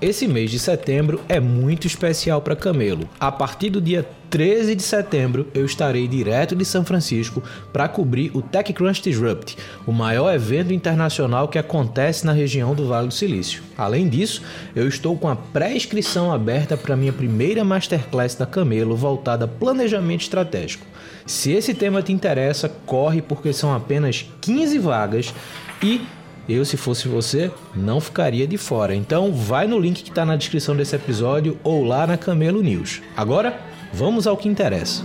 Esse mês de setembro é muito especial para Camelo. A partir do dia 13 de setembro, eu estarei direto de São Francisco para cobrir o TechCrunch Disrupt, o maior evento internacional que acontece na região do Vale do Silício. Além disso, eu estou com a pré-inscrição aberta para minha primeira masterclass da Camelo voltada a planejamento estratégico. Se esse tema te interessa, corre porque são apenas 15 vagas e eu, se fosse você, não ficaria de fora. Então, vai no link que está na descrição desse episódio ou lá na Camelo News. Agora, vamos ao que interessa.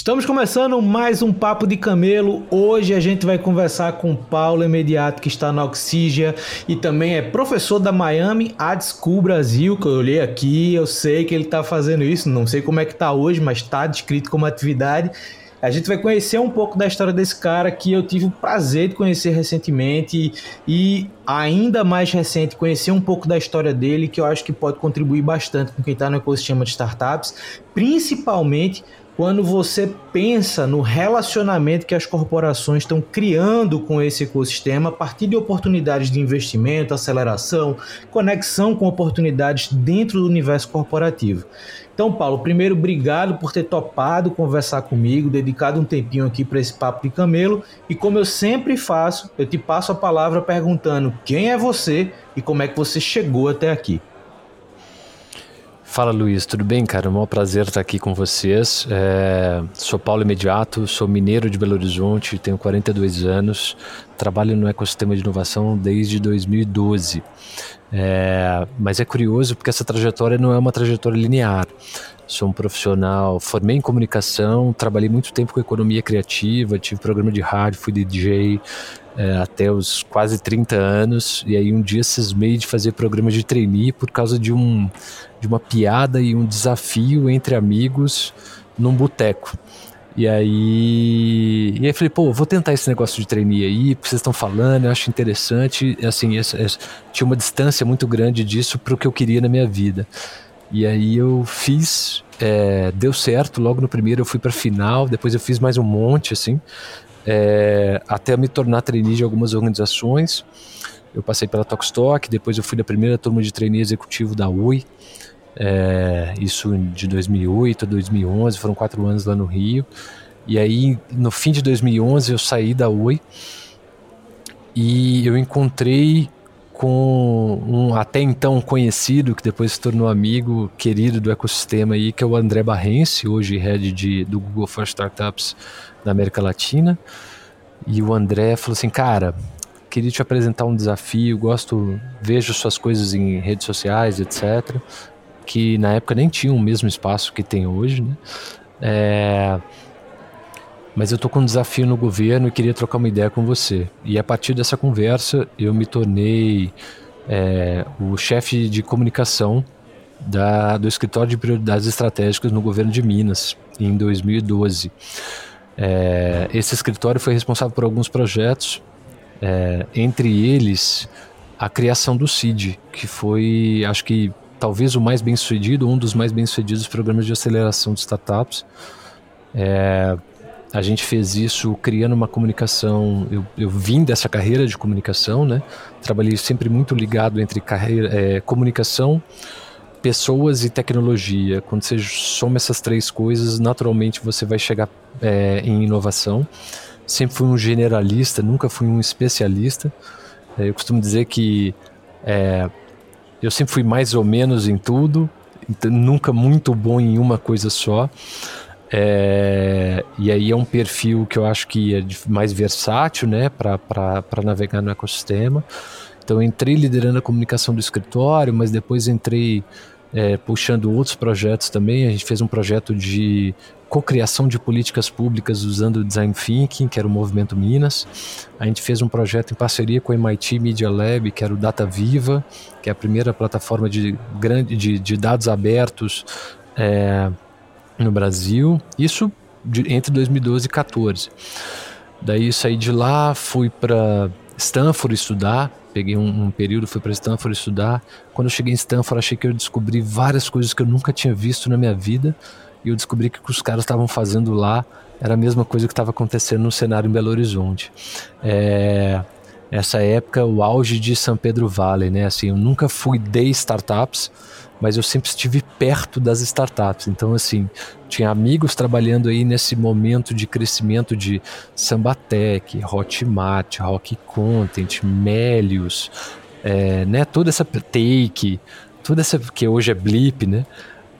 Estamos começando mais um Papo de Camelo. Hoje a gente vai conversar com Paulo Imediato, que está na Oxígia e também é professor da Miami Art School Brasil, que eu olhei aqui, eu sei que ele está fazendo isso, não sei como é que está hoje, mas está descrito como atividade. A gente vai conhecer um pouco da história desse cara que eu tive o prazer de conhecer recentemente e ainda mais recente conhecer um pouco da história dele que eu acho que pode contribuir bastante com quem está no ecossistema de startups, principalmente quando você pensa no relacionamento que as corporações estão criando com esse ecossistema a partir de oportunidades de investimento, aceleração, conexão com oportunidades dentro do universo corporativo. Então, Paulo, primeiro, obrigado por ter topado conversar comigo, dedicado um tempinho aqui para esse papo de camelo. E como eu sempre faço, eu te passo a palavra perguntando quem é você e como é que você chegou até aqui. Fala Luiz, tudo bem, cara? É um prazer estar aqui com vocês. É, sou Paulo Imediato, sou mineiro de Belo Horizonte, tenho 42 anos, trabalho no ecossistema de inovação desde 2012. É, mas é curioso porque essa trajetória não é uma trajetória linear. Sou um profissional, formei em comunicação, trabalhei muito tempo com economia criativa, tive programa de rádio, fui DJ, é, até os quase 30 anos, e aí um dia cismei de fazer programa de trainee por causa de, um, de uma piada e um desafio entre amigos num boteco. E aí, e aí falei, pô, vou tentar esse negócio de trainee aí, vocês estão falando, eu acho interessante. Assim, essa, essa, tinha uma distância muito grande disso para o que eu queria na minha vida. E aí eu fiz, é, deu certo. Logo no primeiro eu fui para final, depois eu fiz mais um monte, assim é, até me tornar trainee de algumas organizações. Eu passei pela Tokstok, depois eu fui na primeira turma de trainee executivo da UI, é, isso de 2008 a 2011, foram quatro anos lá no Rio. E aí, no fim de 2011, eu saí da UI e eu encontrei com um até então conhecido, que depois se tornou amigo querido do ecossistema aí, que é o André Barrense, hoje head de, do Google for Startups da América Latina. E o André falou assim, cara, queria te apresentar um desafio, gosto, vejo suas coisas em redes sociais, etc. Que na época nem tinham o mesmo espaço que tem hoje, né? É, mas eu tô com um desafio no governo e queria trocar uma ideia com você. E a partir dessa conversa, eu me tornei é, o chefe de comunicação da, do escritório de prioridades estratégicas no governo de Minas, em 2012. É, esse escritório foi responsável por alguns projetos, é, entre eles a criação do CID, que foi, acho que talvez o mais bem sucedido, um dos mais bem sucedidos programas de aceleração de startups. É, a gente fez isso criando uma comunicação. Eu, eu vim dessa carreira de comunicação, né? Trabalhei sempre muito ligado entre carreira, é, comunicação, pessoas e tecnologia. Quando você soma essas três coisas, naturalmente você vai chegar é, em inovação. Sempre fui um generalista, nunca fui um especialista. É, eu costumo dizer que é, eu sempre fui mais ou menos em tudo, então, nunca muito bom em uma coisa só. É, e aí é um perfil que eu acho que é mais versátil, né, para navegar no ecossistema. Então entrei liderando a comunicação do escritório, mas depois entrei é, puxando outros projetos também. A gente fez um projeto de cocriação de políticas públicas usando o Design Thinking, que era o Movimento Minas. A gente fez um projeto em parceria com o MIT Media Lab, que era o Data Viva, que é a primeira plataforma de, grande, de, de dados abertos é, no Brasil. Isso de, entre 2012 e 2014. Daí saí de lá, fui para Stanford estudar, peguei um, um período, fui para Stanford estudar. Quando eu cheguei em Stanford, achei que eu descobri várias coisas que eu nunca tinha visto na minha vida e eu descobri que o que os caras estavam fazendo lá era a mesma coisa que estava acontecendo no cenário em Belo Horizonte. É, essa época, o auge de São Pedro Valley, né? Assim, eu nunca fui de startups, mas eu sempre estive perto das startups. Então, assim, tinha amigos trabalhando aí nesse momento de crescimento de Sambatec, Hotmart, Rock Content, Melius, é, né? Toda essa take, toda essa que hoje é Blip, né?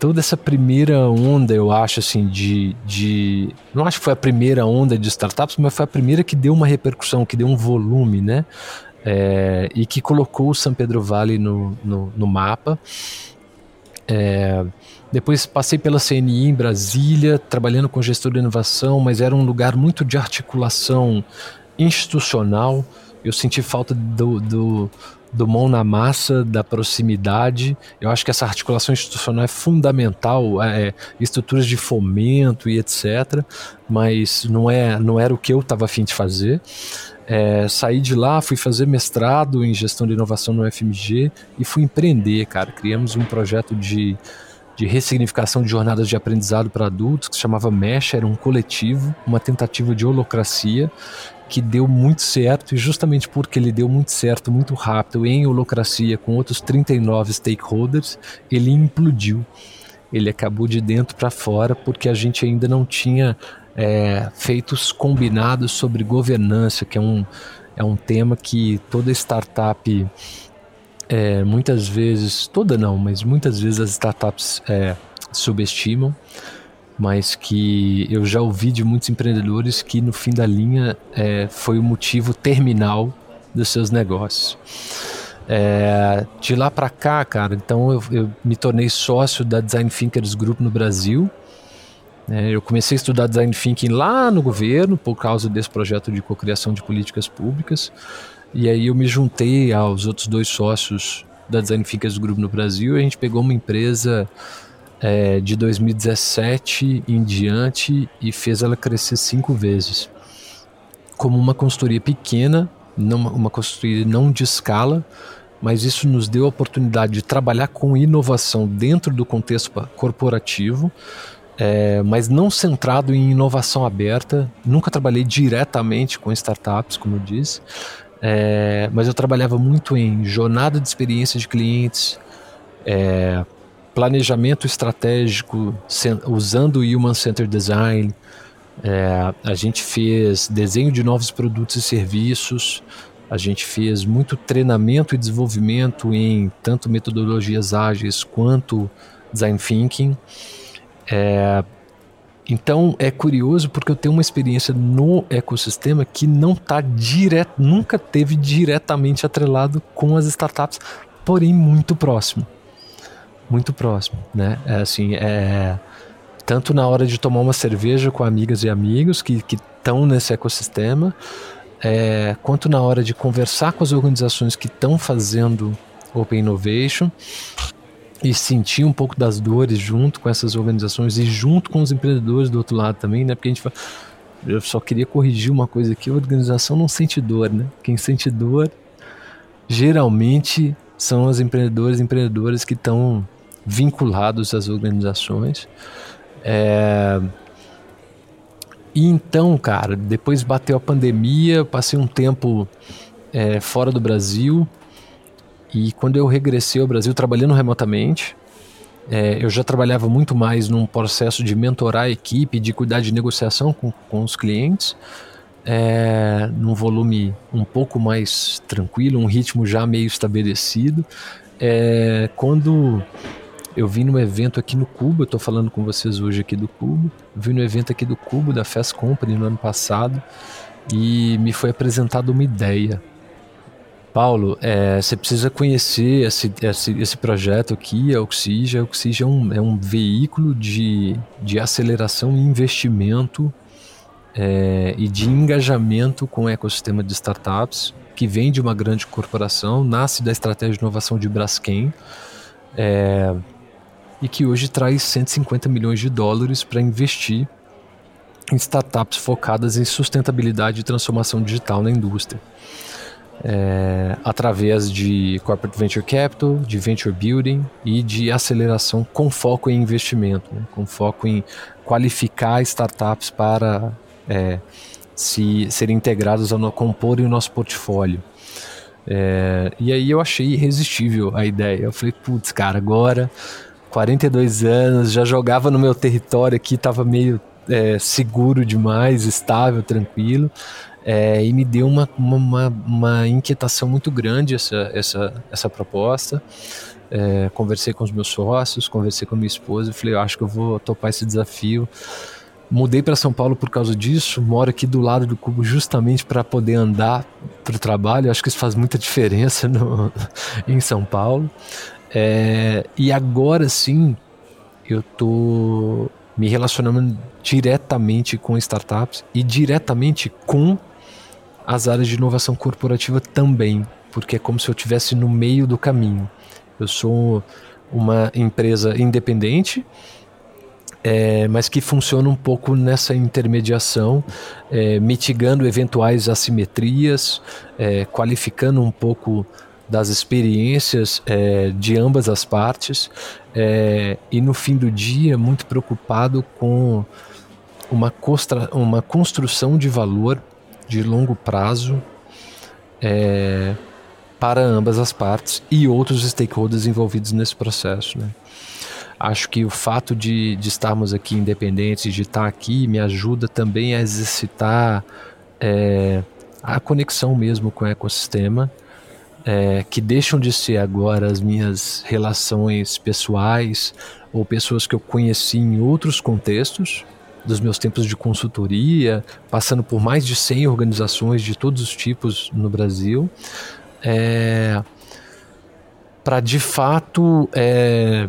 Toda essa primeira onda, eu acho, assim, de, de. Não acho que foi a primeira onda de startups, mas foi a primeira que deu uma repercussão, que deu um volume, né? É, e que colocou o São Pedro Vale no, no, no mapa. É, depois passei pela CNI em Brasília, trabalhando com gestor de inovação, mas era um lugar muito de articulação institucional. Eu senti falta do, do do mão na massa, da proximidade. Eu acho que essa articulação institucional é fundamental, é, é estruturas de fomento e etc. Mas não, é, não era o que eu estava afim de fazer. É, saí de lá, fui fazer mestrado em gestão de inovação no FMG e fui empreender, cara. Criamos um projeto de, de ressignificação de jornadas de aprendizado para adultos que se chamava Mesh, era um coletivo, uma tentativa de holocracia que deu muito certo, e justamente porque ele deu muito certo muito rápido em holocracia com outros 39 stakeholders, ele implodiu. Ele acabou de dentro para fora porque a gente ainda não tinha é, feito os combinados sobre governança, que é um, é um tema que toda startup, é, muitas vezes, toda não, mas muitas vezes as startups é, subestimam mas que eu já ouvi de muitos empreendedores que no fim da linha é, foi o motivo terminal dos seus negócios. É, de lá para cá, cara, então eu, eu, me tornei sócio da Design Thinkers Group no Brasil. É, eu comecei a estudar Design Thinking lá no governo por causa desse projeto de cocriação de políticas públicas. E aí eu me juntei aos outros dois sócios da Design Thinkers Group no Brasil. E a gente pegou uma empresa é, de 2017 em diante e fez ela crescer cinco vezes. Como uma consultoria pequena, não, uma consultoria não de escala, mas isso nos deu a oportunidade de trabalhar com inovação dentro do contexto corporativo, é, mas não centrado em inovação aberta. Nunca trabalhei diretamente com startups, como eu disse, é, mas eu trabalhava muito em jornada de experiência de clientes, é, planejamento estratégico usando o Human Centered Design. É, a gente fez desenho de novos produtos e serviços. A gente fez muito treinamento e desenvolvimento em tanto metodologias ágeis quanto design thinking. É, então é curioso porque eu tenho uma experiência no ecossistema que não está direto, nunca teve diretamente atrelado com as startups, porém muito próximo muito próximo, né? É assim, é tanto na hora de tomar uma cerveja com amigas e amigos que estão nesse ecossistema, é, quanto na hora de conversar com as organizações que estão fazendo Open Innovation e sentir um pouco das dores junto com essas organizações e junto com os empreendedores do outro lado também, né? Porque a gente fala, eu só queria corrigir uma coisa aqui, a organização não sente dor, né? Quem sente dor geralmente são os empreendedores e empreendedoras que estão vinculados às organizações. É... E então, cara, depois bateu a pandemia, passei um tempo é, fora do Brasil. E quando eu regressei ao Brasil, trabalhando remotamente, é, eu já trabalhava muito mais num processo de mentorar a equipe, de cuidar de negociação com, com os clientes, é, num volume um pouco mais tranquilo, um ritmo já meio estabelecido. É, quando eu vim no evento aqui no Cubo, eu tô falando com vocês hoje aqui do Cubo. vim no evento aqui do Cubo, da Fast Company, no ano passado, e me foi apresentada uma ideia. Paulo, é, você precisa conhecer esse, esse, esse projeto aqui, a Oxija. A Oxija é um, é um veículo de, de aceleração e investimento é, e de engajamento com o ecossistema de startups, que vem de uma grande corporação, nasce da estratégia de inovação de Braskem, é, e que hoje traz 150 milhões de dólares para investir em startups focadas em sustentabilidade e transformação digital na indústria é, através de corporate venture capital, de venture building e de aceleração com foco em investimento, né, com foco em qualificar startups para é, se serem integradas ao compor o nosso portfólio. É, e aí eu achei irresistível a ideia. Eu falei, putz, cara, agora 42 anos, já jogava no meu território aqui, estava meio é, seguro demais, estável, tranquilo. É, e me deu uma, uma, uma, inquietação muito grande essa, essa, essa proposta. É, conversei com os meus sócios, conversei com a minha esposa falei: eu acho que eu vou topar esse desafio. Mudei para São Paulo por causa disso, moro aqui do lado do Cubo justamente para poder andar para o trabalho. Acho que isso faz muita diferença no, em São Paulo. É, e agora sim, eu tô me relacionando diretamente com startups e diretamente com as áreas de inovação corporativa também, porque é como se eu estivesse no meio do caminho. Eu sou uma empresa independente, é, mas que funciona um pouco nessa intermediação, é, mitigando eventuais assimetrias, é, qualificando um pouco das experiências é, de ambas as partes, é, e no fim do dia, muito preocupado com uma, uma construção de valor de longo prazo é, para ambas as partes e outros stakeholders envolvidos nesse processo. Né? Acho que o fato de, de estarmos aqui independentes, de estar aqui, me ajuda também a exercitar é, a conexão mesmo com o ecossistema, é, que deixam de ser agora as minhas relações pessoais ou pessoas que eu conheci em outros contextos, dos meus tempos de consultoria, passando por mais de 100 organizações de todos os tipos no Brasil, é, para de fato é,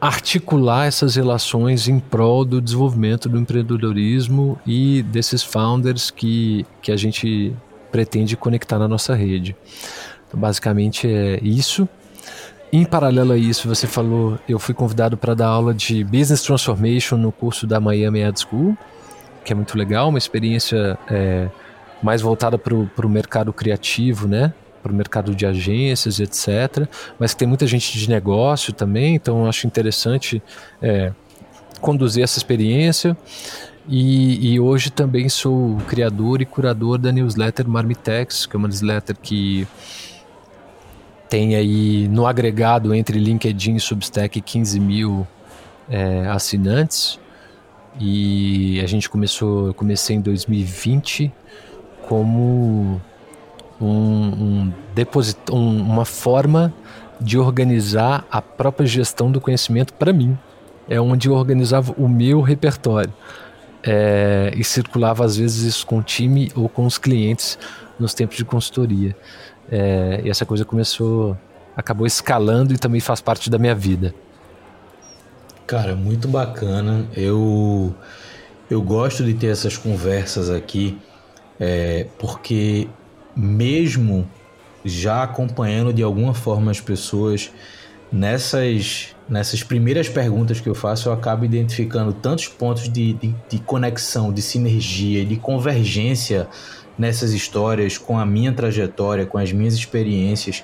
articular essas relações em prol do desenvolvimento do empreendedorismo e desses founders que, que a gente pretende conectar na nossa rede. Então, basicamente é isso. Em paralelo a isso, você falou, eu fui convidado para dar aula de Business Transformation no curso da Miami Ad School, que é muito legal, uma experiência é, mais voltada para o mercado criativo, né? Para o mercado de agências, etc. Mas tem muita gente de negócio também, então acho interessante é, conduzir essa experiência. E, e, hoje também sou criador e curador da newsletter Marmitex, que é uma newsletter que tem aí no agregado entre LinkedIn e Substack 15 mil é, assinantes. E a gente começou, eu comecei em 2020 como um, um deposit, um, uma forma de organizar a própria gestão do conhecimento para mim. É onde eu organizava o meu repertório. É, e circulava às vezes isso com o time ou com os clientes nos tempos de consultoria. É, e essa coisa começou, acabou escalando e também faz parte da minha vida. Cara, muito bacana. Eu eu gosto de ter essas conversas aqui, é, porque mesmo já acompanhando de alguma forma as pessoas nessas nessas primeiras perguntas que eu faço, eu acabo identificando tantos pontos de, de, de conexão, de sinergia, de convergência nessas histórias, com a minha trajetória, com as minhas experiências.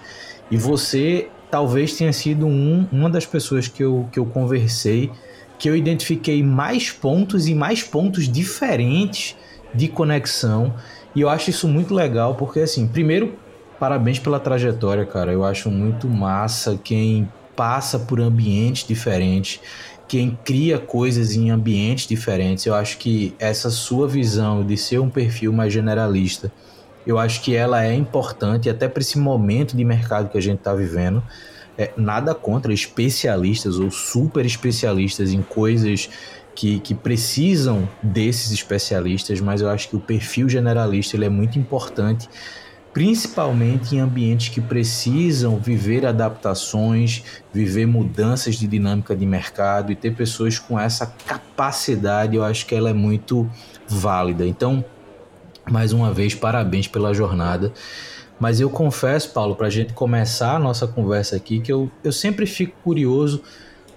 E você talvez tenha sido um, uma das pessoas que eu, que eu conversei, que eu identifiquei mais pontos e mais pontos diferentes de conexão. E eu acho isso muito legal, porque assim, primeiro, parabéns pela trajetória, cara. Eu acho muito massa quem passa por ambientes diferentes, quem cria coisas em ambientes diferentes. Eu acho que essa sua visão de ser um perfil mais generalista, eu acho que ela é importante até para esse momento de mercado que a gente está vivendo. É, nada contra especialistas ou super especialistas em coisas que, que precisam desses especialistas, mas eu acho que o perfil generalista ele é muito importante principalmente em ambientes que precisam viver adaptações, viver mudanças de dinâmica de mercado e ter pessoas com essa capacidade, eu acho que ela é muito válida. Então, mais uma vez, parabéns pela jornada. Mas eu confesso, Paulo, para a gente começar a nossa conversa aqui, que eu, eu sempre fico curioso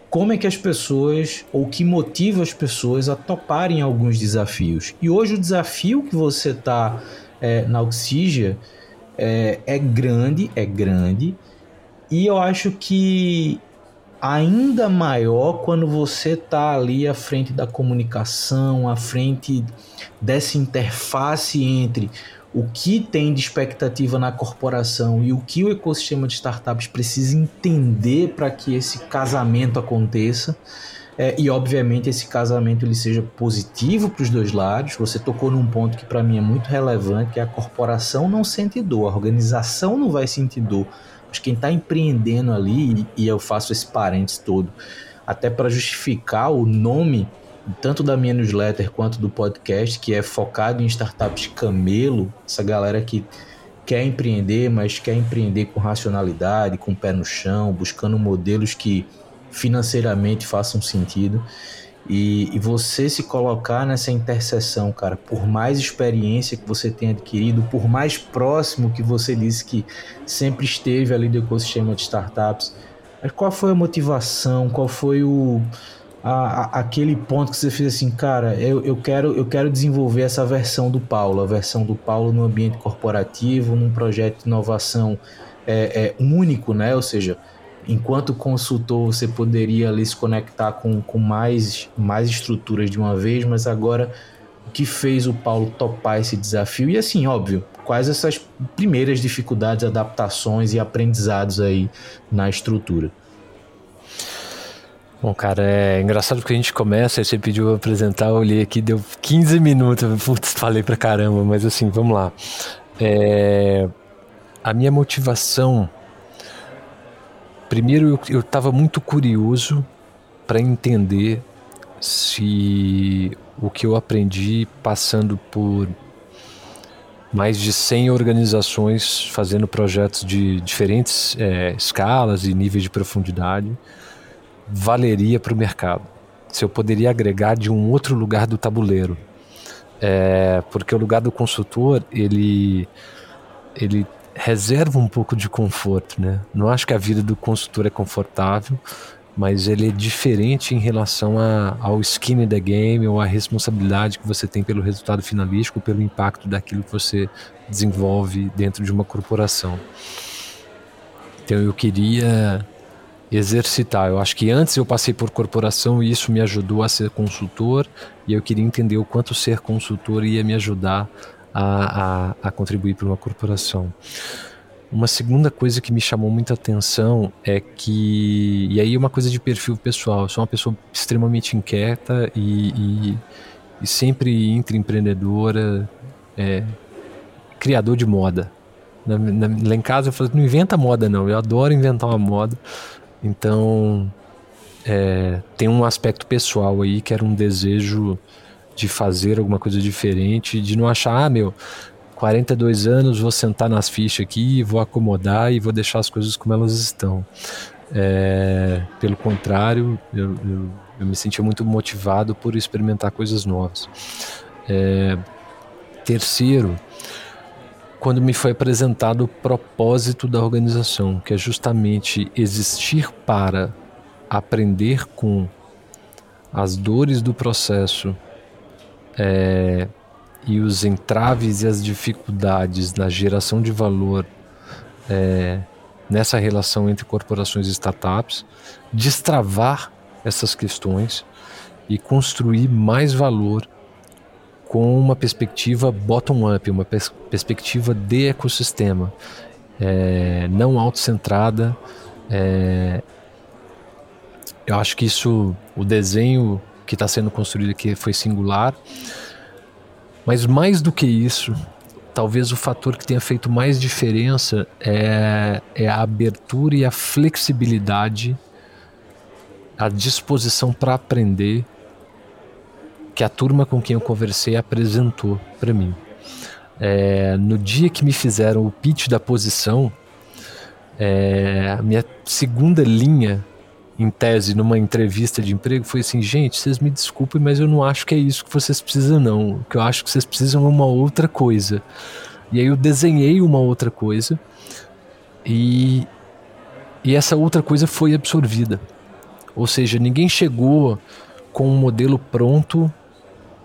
como é que as pessoas, ou que motiva as pessoas a toparem alguns desafios. E hoje o desafio que você está é, na Oxígia é, é grande, é grande, e eu acho que ainda maior quando você está ali à frente da comunicação, à frente dessa interface entre o que tem de expectativa na corporação e o que o ecossistema de startups precisa entender para que esse casamento aconteça. É, e obviamente esse casamento ele seja positivo para os dois lados. Você tocou num ponto que para mim é muito relevante, que é a corporação não sente dor, a organização não vai sentir dor. Mas quem está empreendendo ali, e eu faço esse parênteses todo, até para justificar o nome tanto da minha newsletter quanto do podcast, que é focado em startups camelo, essa galera que quer empreender, mas quer empreender com racionalidade, com o pé no chão, buscando modelos que financeiramente façam sentido. E, e, você se colocar nessa interseção, cara, por mais experiência que você tenha adquirido, por mais próximo que você disse que sempre esteve ali do ecossistema de startups, mas qual foi a motivação, qual foi o, a, a, aquele ponto que você fez assim, cara, eu, eu, quero, eu quero desenvolver essa versão do Paulo, a versão do Paulo no ambiente corporativo, num projeto de inovação é, é único, né? Ou seja, enquanto consultor você poderia ali se conectar com, com mais, mais estruturas de uma vez, mas agora o que fez o Paulo topar esse desafio? E assim, óbvio, quais essas primeiras dificuldades, adaptações e aprendizados aí na estrutura? Bom, cara, é engraçado porque a gente começa, aí você pediu apresentar, eu olhei aqui, deu 15 minutos, putz, falei pra caramba, mas assim, vamos lá. É, a minha motivação Primeiro, eu estava muito curioso para entender se o que eu aprendi passando por mais de 100 organizações fazendo projetos de diferentes é, escalas e níveis de profundidade valeria para o mercado. Se eu poderia agregar de um outro lugar do tabuleiro. É, porque o lugar do consultor, ele, ele reserva um pouco de conforto, né? Não acho que a vida do consultor é confortável, mas ele é diferente em relação a, ao skin in the game ou a responsabilidade que você tem pelo resultado finalístico, pelo impacto daquilo que você desenvolve dentro de uma corporação. Então eu queria exercitar. Eu acho que antes eu passei por corporação e isso me ajudou a ser consultor e eu queria entender o quanto ser consultor ia me ajudar a, a, a contribuir para uma corporação. Uma segunda coisa que me chamou muita atenção é que, e aí é uma coisa de perfil pessoal, eu sou uma pessoa extremamente inquieta e, e, e sempre intraempreendedora, é, criador de moda. Na, na, lá em casa eu falo, não inventa moda não, eu adoro inventar uma moda. Então, é, tem um aspecto pessoal aí que era um desejo de fazer alguma coisa diferente, de não achar, ah, meu, 42 anos, vou sentar nas fichas aqui, vou acomodar e vou deixar as coisas como elas estão. É, pelo contrário, eu, eu, eu, me sentia muito motivado por experimentar coisas novas. É, terceiro, quando me foi apresentado o propósito da organização, que é justamente existir para aprender com as dores do processo é, e os entraves e as dificuldades na geração de valor é, nessa relação entre corporações e startups, destravar essas questões e construir mais valor com uma perspectiva bottom-up, uma pers perspectiva de ecossistema, é, não autocentrada. É, eu acho que isso, o desenho que está sendo construído aqui foi singular. Mas mais do que isso, talvez o fator que tenha feito mais diferença é, é a abertura e a flexibilidade, a disposição para aprender que a turma com quem eu conversei apresentou para mim. É, no dia que me fizeram o pitch da posição, é, a minha segunda linha em tese numa entrevista de emprego foi assim, gente, vocês me desculpem, mas eu não acho que é isso que vocês precisam não. O que eu acho que vocês precisam é uma outra coisa. E aí eu desenhei uma outra coisa e e essa outra coisa foi absorvida. Ou seja, ninguém chegou com um modelo pronto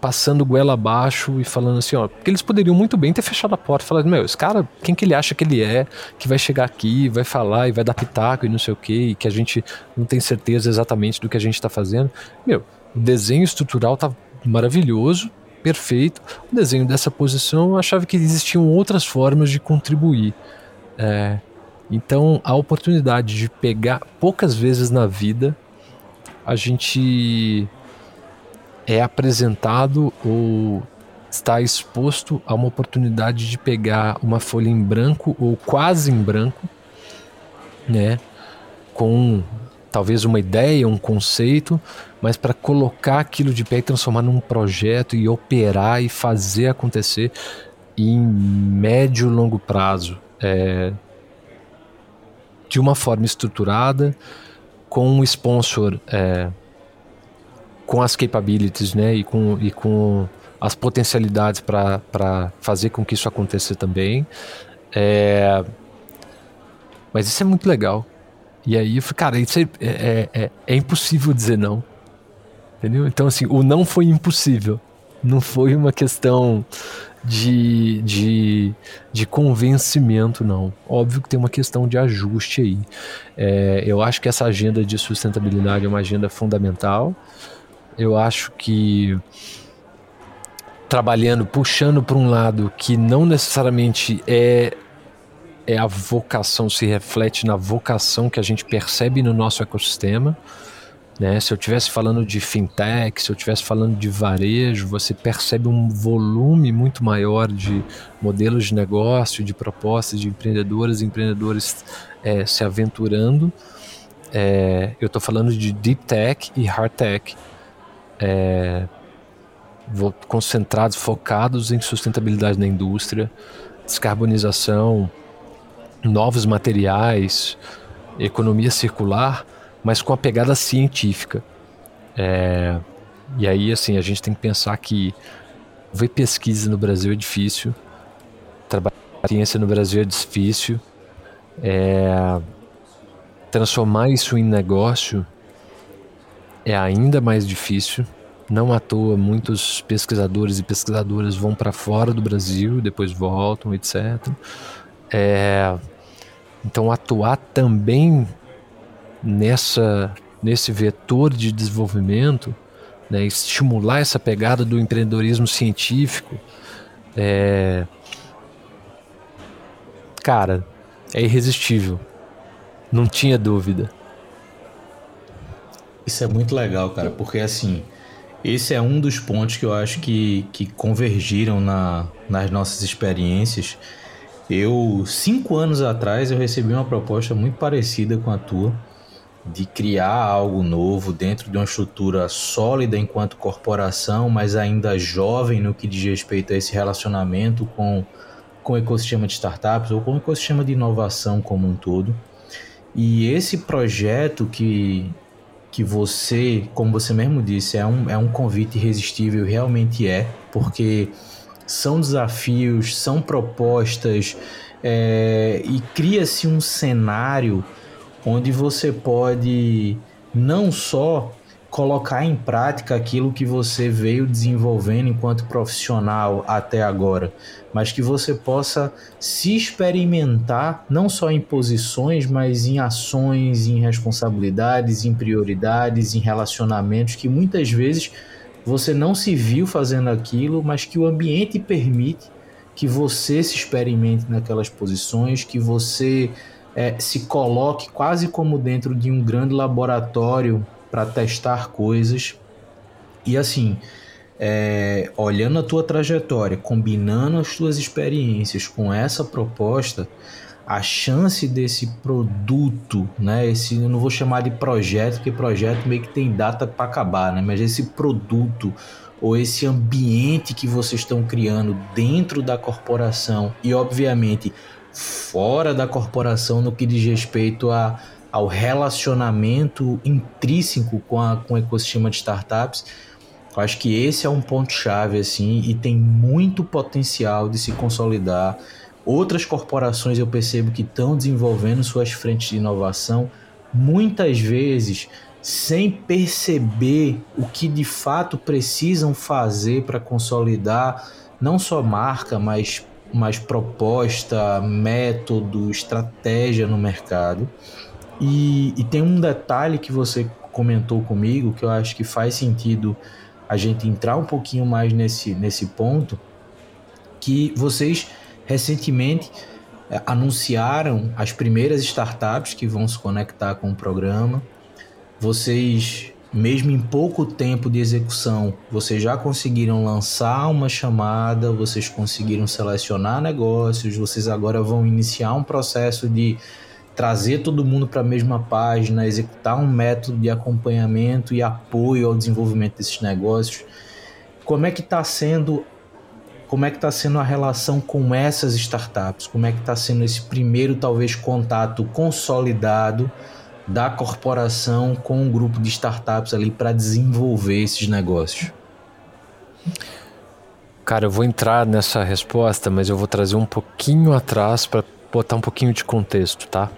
passando goela abaixo e falando assim, ó, porque eles poderiam muito bem ter fechado a porta, falando, meu, esse cara, quem que ele acha que ele é, que vai chegar aqui, vai falar e vai dar pitaco e não sei o que, e que a gente não tem certeza exatamente do que a gente está fazendo. Meu, o desenho estrutural tá maravilhoso, perfeito. O desenho dessa posição eu achava que existiam outras formas de contribuir. É, então, a oportunidade de pegar poucas vezes na vida, a gente é apresentado ou está exposto a uma oportunidade de pegar uma folha em branco ou quase em branco, né, com talvez uma ideia, um conceito, mas para colocar aquilo de pé e transformar num projeto e operar e fazer acontecer em médio e longo prazo, é, de uma forma estruturada, com um sponsor é, com as capabilities, né, e com, e com as potencialidades para fazer com que isso aconteça também. É... Mas isso é muito legal. E aí eu cara, isso é, é, é, é impossível dizer não. Entendeu? Então, assim, o não foi impossível. Não foi uma questão de, de, de convencimento, não. Óbvio que tem uma questão de ajuste aí. É, eu acho que essa agenda de sustentabilidade é uma agenda fundamental. Eu acho que trabalhando, puxando para um lado que não necessariamente é é a vocação, se reflete na vocação que a gente percebe no nosso ecossistema. Né? Se eu estivesse falando de fintech, se eu estivesse falando de varejo, você percebe um volume muito maior de modelos de negócio, de propostas de empreendedoras e empreendedores é, se aventurando. É, eu estou falando de deep tech e hard tech é, concentrados, focados em sustentabilidade na indústria, descarbonização, novos materiais, economia circular, mas com a pegada científica. É, e aí, assim, a gente tem que pensar que ver pesquisa no Brasil é difícil, trabalhar ciência no Brasil é difícil, é, transformar isso em negócio é ainda mais difícil. Não à toa, muitos pesquisadores e pesquisadoras vão para fora do Brasil, depois voltam, etc. É, então, atuar também nessa, nesse vetor de desenvolvimento, né, estimular essa pegada do empreendedorismo científico, é, cara, é irresistível. Não tinha dúvida. Isso é muito legal, cara, porque assim, esse é um dos pontos que eu acho que, que convergiram na, nas nossas experiências. Eu, cinco anos atrás, eu recebi uma proposta muito parecida com a tua, de criar algo novo dentro de uma estrutura sólida enquanto corporação, mas ainda jovem no que diz respeito a esse relacionamento com, com o ecossistema de startups ou com o ecossistema de inovação como um todo. E esse projeto que que você, como você mesmo disse, é um, é um convite irresistível, realmente é, porque são desafios, são propostas é, e cria-se um cenário onde você pode não só colocar em prática aquilo que você veio desenvolvendo enquanto profissional até agora, mas que você possa se experimentar não só em posições, mas em ações, em responsabilidades, em prioridades, em relacionamentos que muitas vezes você não se viu fazendo aquilo, mas que o ambiente permite que você se experimente naquelas posições, que você é, se coloque quase como dentro de um grande laboratório para testar coisas. E assim, é, olhando a tua trajetória, combinando as tuas experiências com essa proposta, a chance desse produto, né? Esse eu não vou chamar de projeto, porque projeto meio que tem data para acabar, né? Mas esse produto ou esse ambiente que vocês estão criando dentro da corporação e, obviamente, fora da corporação no que diz respeito a, ao relacionamento intrínseco com, a, com o ecossistema de startups. Eu acho que esse é um ponto-chave assim e tem muito potencial de se consolidar. Outras corporações eu percebo que estão desenvolvendo suas frentes de inovação, muitas vezes sem perceber o que de fato precisam fazer para consolidar não só marca, mas, mas proposta, método, estratégia no mercado. E, e tem um detalhe que você comentou comigo que eu acho que faz sentido a gente entrar um pouquinho mais nesse, nesse ponto, que vocês recentemente é, anunciaram as primeiras startups que vão se conectar com o programa. Vocês, mesmo em pouco tempo de execução, vocês já conseguiram lançar uma chamada, vocês conseguiram selecionar negócios, vocês agora vão iniciar um processo de trazer todo mundo para a mesma página, executar um método de acompanhamento e apoio ao desenvolvimento desses negócios. Como é que está sendo como é que está sendo a relação com essas startups? Como é que está sendo esse primeiro, talvez, contato consolidado da corporação com um grupo de startups ali para desenvolver esses negócios? Cara, eu vou entrar nessa resposta, mas eu vou trazer um pouquinho atrás para botar um pouquinho de contexto, tá?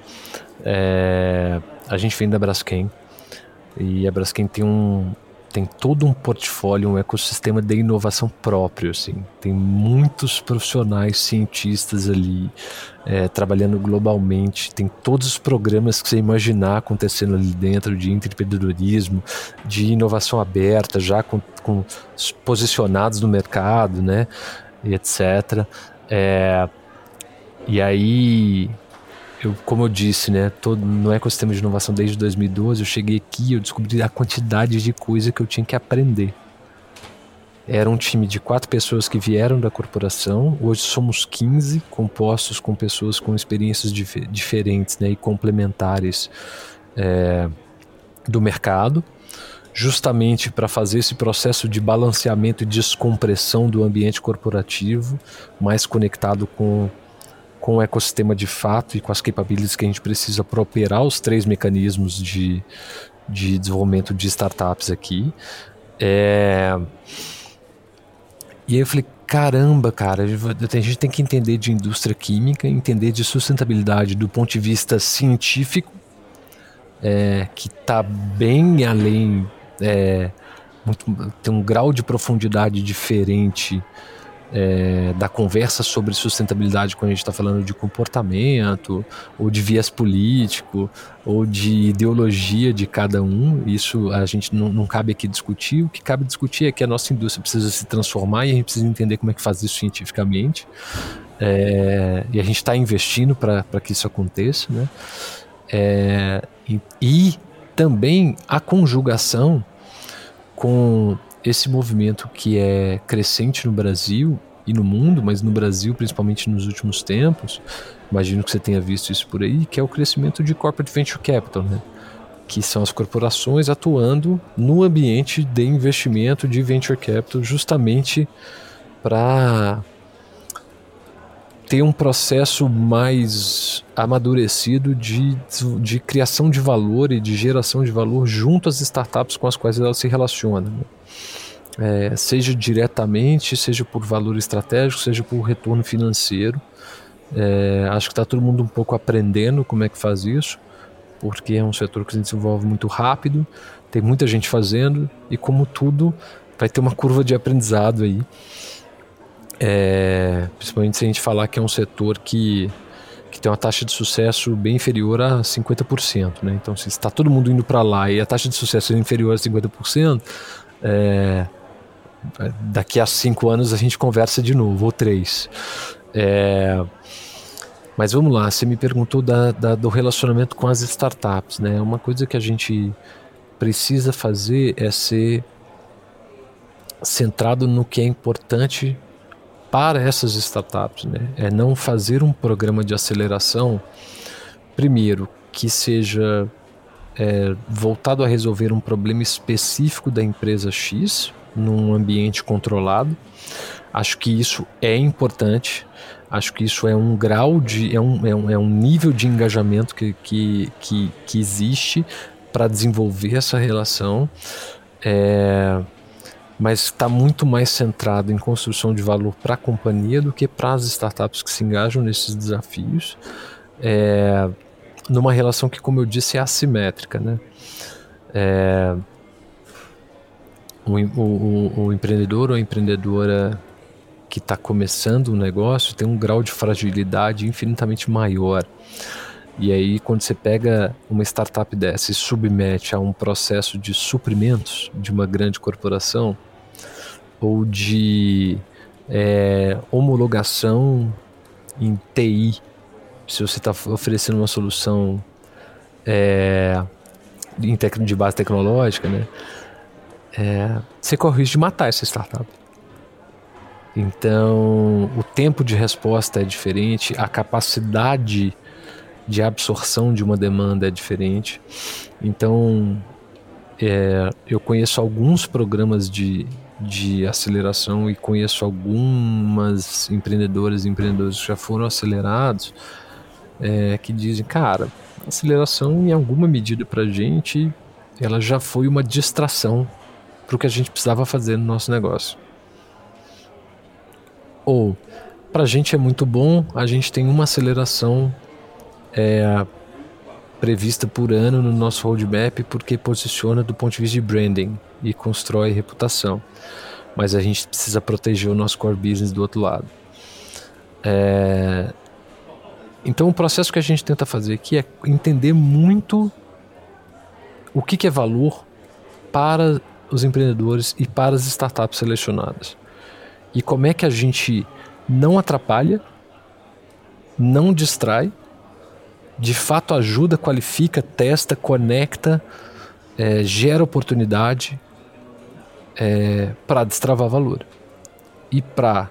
É, a gente vem da Braskem e a Braskem tem um, tem todo um portfólio, um ecossistema de inovação próprio, assim. Tem muitos profissionais cientistas ali é, trabalhando globalmente. Tem todos os programas que você imaginar acontecendo ali dentro de empreendedorismo, de inovação aberta, já com, com posicionados no mercado, né, e etc. É, e aí eu, como eu disse, né, todo, no ecossistema de inovação desde 2012, eu cheguei aqui eu descobri a quantidade de coisa que eu tinha que aprender. Era um time de quatro pessoas que vieram da corporação, hoje somos 15, compostos com pessoas com experiências dif diferentes né, e complementares é, do mercado, justamente para fazer esse processo de balanceamento e descompressão do ambiente corporativo, mais conectado com com o ecossistema de fato e com as capabilities que a gente precisa para operar os três mecanismos de, de desenvolvimento de startups aqui. É... E aí eu falei, caramba, cara, a gente tem que entender de indústria química, entender de sustentabilidade do ponto de vista científico, é, que está bem além, é, muito, tem um grau de profundidade diferente é, da conversa sobre sustentabilidade quando a gente está falando de comportamento, ou de viés político, ou de ideologia de cada um. Isso a gente não, não cabe aqui discutir. O que cabe discutir é que a nossa indústria precisa se transformar e a gente precisa entender como é que faz isso cientificamente. É, e a gente está investindo para que isso aconteça. Né? É, e, e também a conjugação com esse movimento que é crescente no Brasil e no mundo, mas no Brasil principalmente nos últimos tempos, imagino que você tenha visto isso por aí, que é o crescimento de corporate venture capital, né? que são as corporações atuando no ambiente de investimento de venture capital, justamente para ter um processo mais amadurecido de, de criação de valor e de geração de valor junto às startups com as quais elas se relacionam. Né? É, seja diretamente, seja por valor estratégico, seja por retorno financeiro. É, acho que está todo mundo um pouco aprendendo como é que faz isso, porque é um setor que se desenvolve muito rápido, tem muita gente fazendo e, como tudo, vai ter uma curva de aprendizado aí. É, principalmente se a gente falar que é um setor que, que tem uma taxa de sucesso bem inferior a 50%. Né? Então, se está todo mundo indo para lá e a taxa de sucesso é inferior a 50%, é, daqui a cinco anos a gente conversa de novo, ou três. É, mas vamos lá, você me perguntou da, da, do relacionamento com as startups, né? Uma coisa que a gente precisa fazer é ser centrado no que é importante para essas startups, né? É não fazer um programa de aceleração, primeiro, que seja é, voltado a resolver um problema específico da empresa X, num ambiente controlado. Acho que isso é importante. Acho que isso é um grau de. é um, é um, é um nível de engajamento que, que, que, que existe para desenvolver essa relação. É, mas está muito mais centrado em construção de valor para a companhia do que para as startups que se engajam nesses desafios, é, numa relação que, como eu disse, é assimétrica. Né? É, o, o, o, empreendedor ou a empreendedora que está começando um negócio tem um grau de fragilidade infinitamente maior. E aí, quando você pega uma startup dessa e submete a um processo de suprimentos de uma grande corporação, ou de é, homologação em TI, se você está oferecendo uma solução é, de base tecnológica, né, é, você corre o risco de matar essa startup. Então, o tempo de resposta é diferente, a capacidade de absorção de uma demanda é diferente. Então, é, eu conheço alguns programas de, de aceleração e conheço algumas empreendedoras e empreendedores que já foram acelerados é, que dizem, cara, aceleração em alguma medida para a gente ela já foi uma distração para o que a gente precisava fazer no nosso negócio. Ou para a gente é muito bom, a gente tem uma aceleração é, prevista por ano no nosso roadmap porque posiciona do ponto de vista de branding e constrói reputação. Mas a gente precisa proteger o nosso core business do outro lado. É... Então, o processo que a gente tenta fazer aqui é entender muito o que, que é valor para os empreendedores e para as startups selecionadas. E como é que a gente não atrapalha, não distrai, de fato ajuda, qualifica, testa, conecta é, gera oportunidade é, para destravar valor e para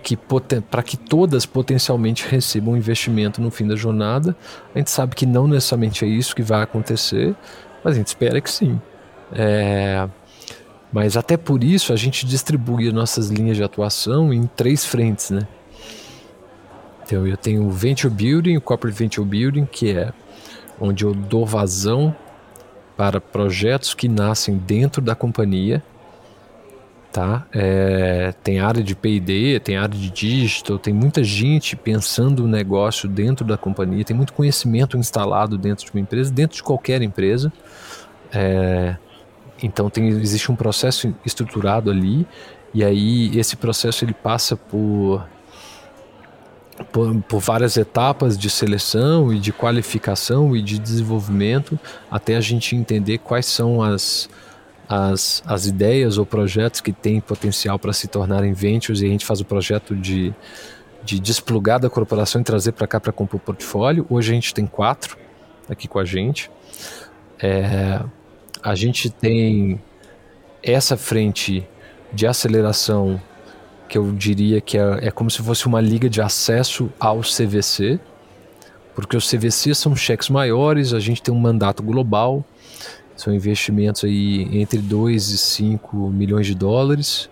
que, para que todas potencialmente recebam investimento no fim da jornada. A gente sabe que não necessariamente é isso que vai acontecer, mas a gente espera que sim. É, mas até por isso a gente distribui nossas linhas de atuação em três frentes, né? Então eu tenho o Venture Building, o Corporate Venture Building, que é onde eu dou vazão para projetos que nascem dentro da companhia. Tá? É, tem área de P&D, tem área de digital, tem muita gente pensando o negócio dentro da companhia, tem muito conhecimento instalado dentro de uma empresa, dentro de qualquer empresa. É, então tem, existe um processo estruturado ali e aí esse processo ele passa por por, por, várias etapas de seleção e de qualificação e de desenvolvimento até a gente entender quais são as, as, as ideias ou projetos que têm potencial para se tornarem ventures e a gente faz o projeto de, de desplugar da corporação e trazer para cá para compor o portfólio. Hoje a gente tem quatro aqui com a gente. É, a gente tem essa frente de aceleração que eu diria que é, é como se fosse uma liga de acesso ao CVC, porque os CVC são cheques maiores, a gente tem um mandato global, são investimentos aí entre 2 e 5 milhões de dólares,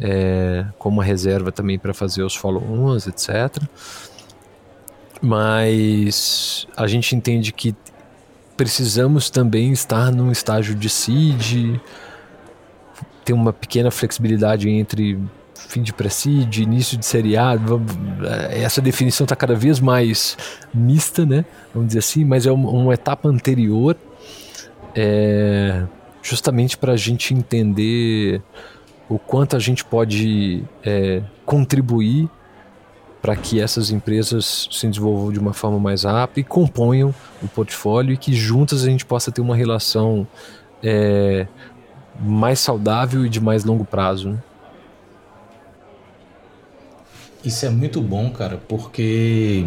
é, com uma reserva também para fazer os follow-ons, etc. Mas a gente entende que precisamos também estar num estágio de seed, ter uma pequena flexibilidade entre fim de presídio, início de seriado, é, essa definição está cada vez mais mista, né? Vamos dizer assim, mas é uma etapa anterior, é, justamente para a gente entender o quanto a gente pode é, contribuir para que essas empresas se desenvolvam de uma forma mais rápida e componham o portfólio e que juntas a gente possa ter uma relação é, mais saudável e de mais longo prazo. Né? Isso é muito bom, cara, porque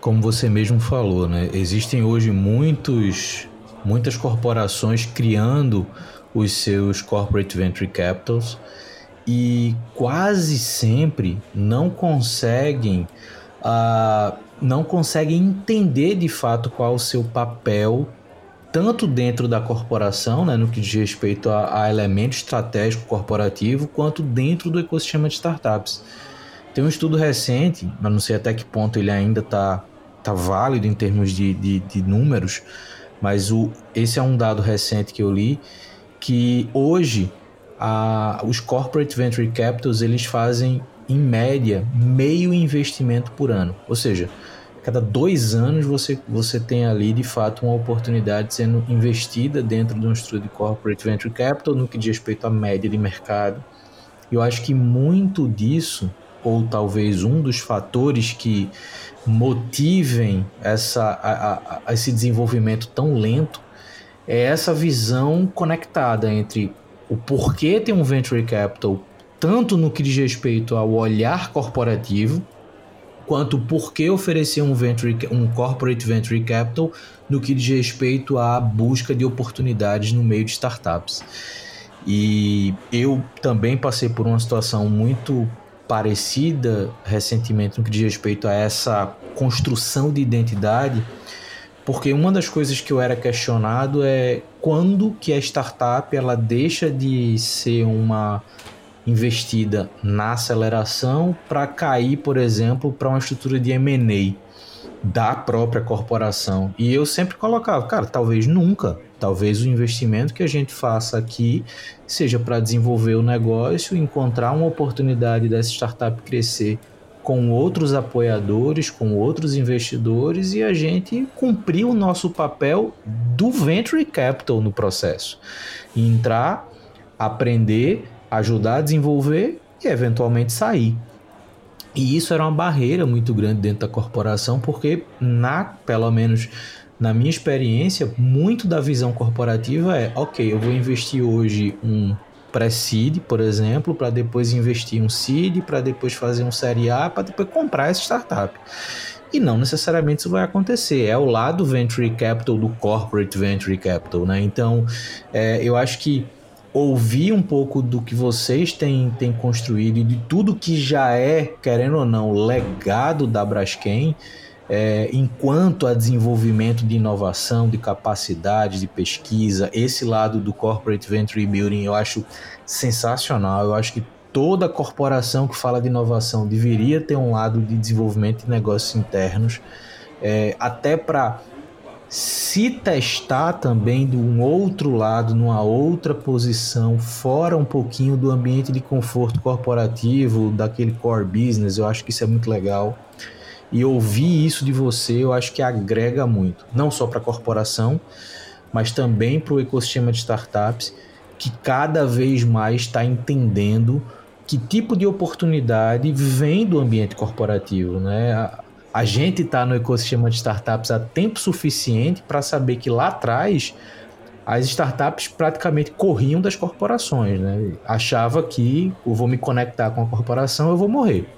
como você mesmo falou, né? Existem hoje muitos muitas corporações criando os seus corporate venture capitals e quase sempre não conseguem uh, não conseguem entender de fato qual o seu papel tanto dentro da corporação, né, no que diz respeito a, a elemento estratégico corporativo, quanto dentro do ecossistema de startups. Tem um estudo recente, mas não sei até que ponto ele ainda está tá válido em termos de, de, de números, mas o, esse é um dado recente que eu li, que hoje a, os corporate venture capitals eles fazem em média meio investimento por ano, ou seja, cada dois anos você, você tem ali de fato uma oportunidade sendo investida dentro de um estudo de corporate venture capital no que diz respeito à média de mercado. Eu acho que muito disso, ou talvez um dos fatores que motivem essa, a, a, esse desenvolvimento tão lento, é essa visão conectada entre o porquê tem um venture capital, tanto no que diz respeito ao olhar corporativo, quanto por que oferecer um, venture, um corporate venture capital no que diz respeito à busca de oportunidades no meio de startups. E eu também passei por uma situação muito parecida recentemente no que diz respeito a essa construção de identidade, porque uma das coisas que eu era questionado é quando que a startup ela deixa de ser uma investida na aceleração para cair, por exemplo, para uma estrutura de M&A da própria corporação. E eu sempre colocava, cara, talvez nunca. Talvez o investimento que a gente faça aqui seja para desenvolver o negócio, encontrar uma oportunidade dessa startup crescer com outros apoiadores, com outros investidores e a gente cumprir o nosso papel do venture capital no processo. Entrar, aprender ajudar a desenvolver e eventualmente sair. E isso era uma barreira muito grande dentro da corporação, porque na, pelo menos na minha experiência, muito da visão corporativa é, OK, eu vou investir hoje um pré-seed, por exemplo, para depois investir um seed, para depois fazer um série A, para depois comprar essa startup. E não necessariamente isso vai acontecer. É o lado venture capital do corporate venture capital, né? Então, é, eu acho que ouvir um pouco do que vocês têm, têm construído e de tudo que já é, querendo ou não, legado da Braskem, é, enquanto a desenvolvimento de inovação, de capacidade, de pesquisa, esse lado do Corporate Venture Building eu acho sensacional. Eu acho que toda corporação que fala de inovação deveria ter um lado de desenvolvimento de negócios internos, é, até para se testar também de um outro lado, numa outra posição, fora um pouquinho do ambiente de conforto corporativo, daquele core business, eu acho que isso é muito legal. E ouvir isso de você, eu acho que agrega muito, não só para a corporação, mas também para o ecossistema de startups, que cada vez mais está entendendo que tipo de oportunidade vem do ambiente corporativo, né? A gente está no ecossistema de startups há tempo suficiente para saber que lá atrás as startups praticamente corriam das corporações, né? Achava que eu vou me conectar com a corporação, eu vou morrer.